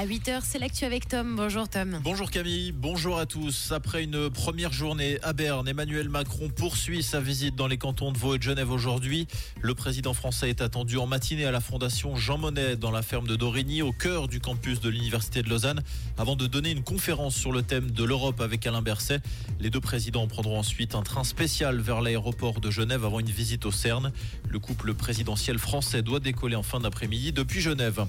À 8h, c'est l'actu avec Tom. Bonjour Tom. Bonjour Camille, bonjour à tous. Après une première journée à Berne, Emmanuel Macron poursuit sa visite dans les cantons de Vaud et de Genève aujourd'hui. Le président français est attendu en matinée à la fondation Jean Monnet dans la ferme de Dorigny, au cœur du campus de l'Université de Lausanne, avant de donner une conférence sur le thème de l'Europe avec Alain Berset. Les deux présidents prendront ensuite un train spécial vers l'aéroport de Genève avant une visite au CERN. Le couple présidentiel français doit décoller en fin d'après-midi depuis Genève.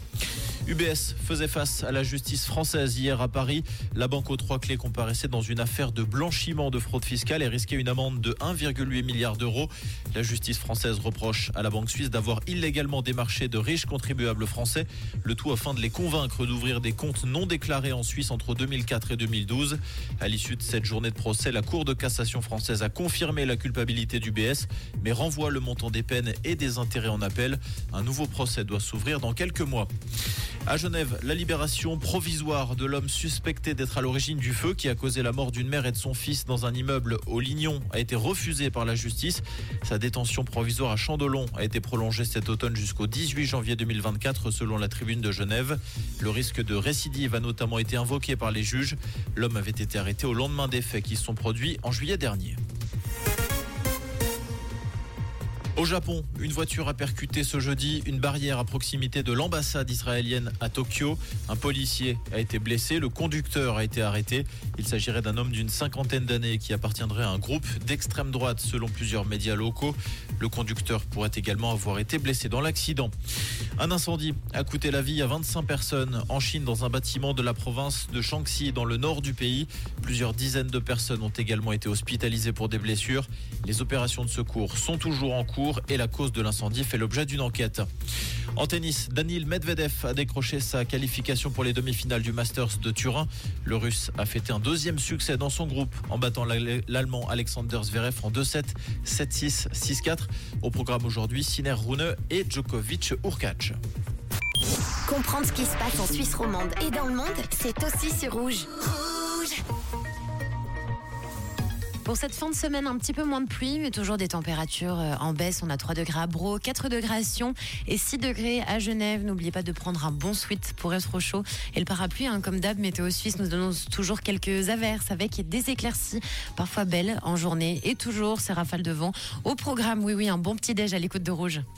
UBS faisait face à la justice française hier à Paris. La banque aux trois clés comparaissait dans une affaire de blanchiment de fraude fiscale et risquait une amende de 1,8 milliard d'euros. La justice française reproche à la banque suisse d'avoir illégalement démarché de riches contribuables français, le tout afin de les convaincre d'ouvrir des comptes non déclarés en Suisse entre 2004 et 2012. À l'issue de cette journée de procès, la Cour de cassation française a confirmé la culpabilité d'UBS, mais renvoie le montant des peines et des intérêts en appel. Un nouveau procès doit s'ouvrir dans quelques mois. À Genève, la libération provisoire de l'homme suspecté d'être à l'origine du feu qui a causé la mort d'une mère et de son fils dans un immeuble au Lignon a été refusée par la justice. Sa détention provisoire à Chandelon a été prolongée cet automne jusqu'au 18 janvier 2024 selon la tribune de Genève. Le risque de récidive a notamment été invoqué par les juges. L'homme avait été arrêté au lendemain des faits qui se sont produits en juillet dernier. Au Japon, une voiture a percuté ce jeudi une barrière à proximité de l'ambassade israélienne à Tokyo. Un policier a été blessé, le conducteur a été arrêté. Il s'agirait d'un homme d'une cinquantaine d'années qui appartiendrait à un groupe d'extrême droite selon plusieurs médias locaux. Le conducteur pourrait également avoir été blessé dans l'accident. Un incendie a coûté la vie à 25 personnes en Chine dans un bâtiment de la province de Shaanxi dans le nord du pays. Plusieurs dizaines de personnes ont également été hospitalisées pour des blessures. Les opérations de secours sont toujours en cours et la cause de l'incendie fait l'objet d'une enquête. En tennis, Danil Medvedev a décroché sa qualification pour les demi-finales du Masters de Turin. Le Russe a fêté un deuxième succès dans son groupe en battant l'Allemand Alexander Zverev en 2-7, 7-6, 6-4. Au programme aujourd'hui, Siner Rune et Djokovic Urkac. Comprendre ce qui se passe en Suisse romande et dans le monde, c'est aussi sur Rouge. Rouge pour cette fin de semaine, un petit peu moins de pluie, mais toujours des températures euh, en baisse. On a 3 degrés à Bro, 4 degrés à Sion et 6 degrés à Genève. N'oubliez pas de prendre un bon sweat pour être au chaud. Et le parapluie, hein, comme d'hab, Météo Suisse nous donne toujours quelques averses avec des éclaircies, parfois belles en journée. Et toujours ces rafales de vent. Au programme, oui, oui, un bon petit déj à l'écoute de Rouge.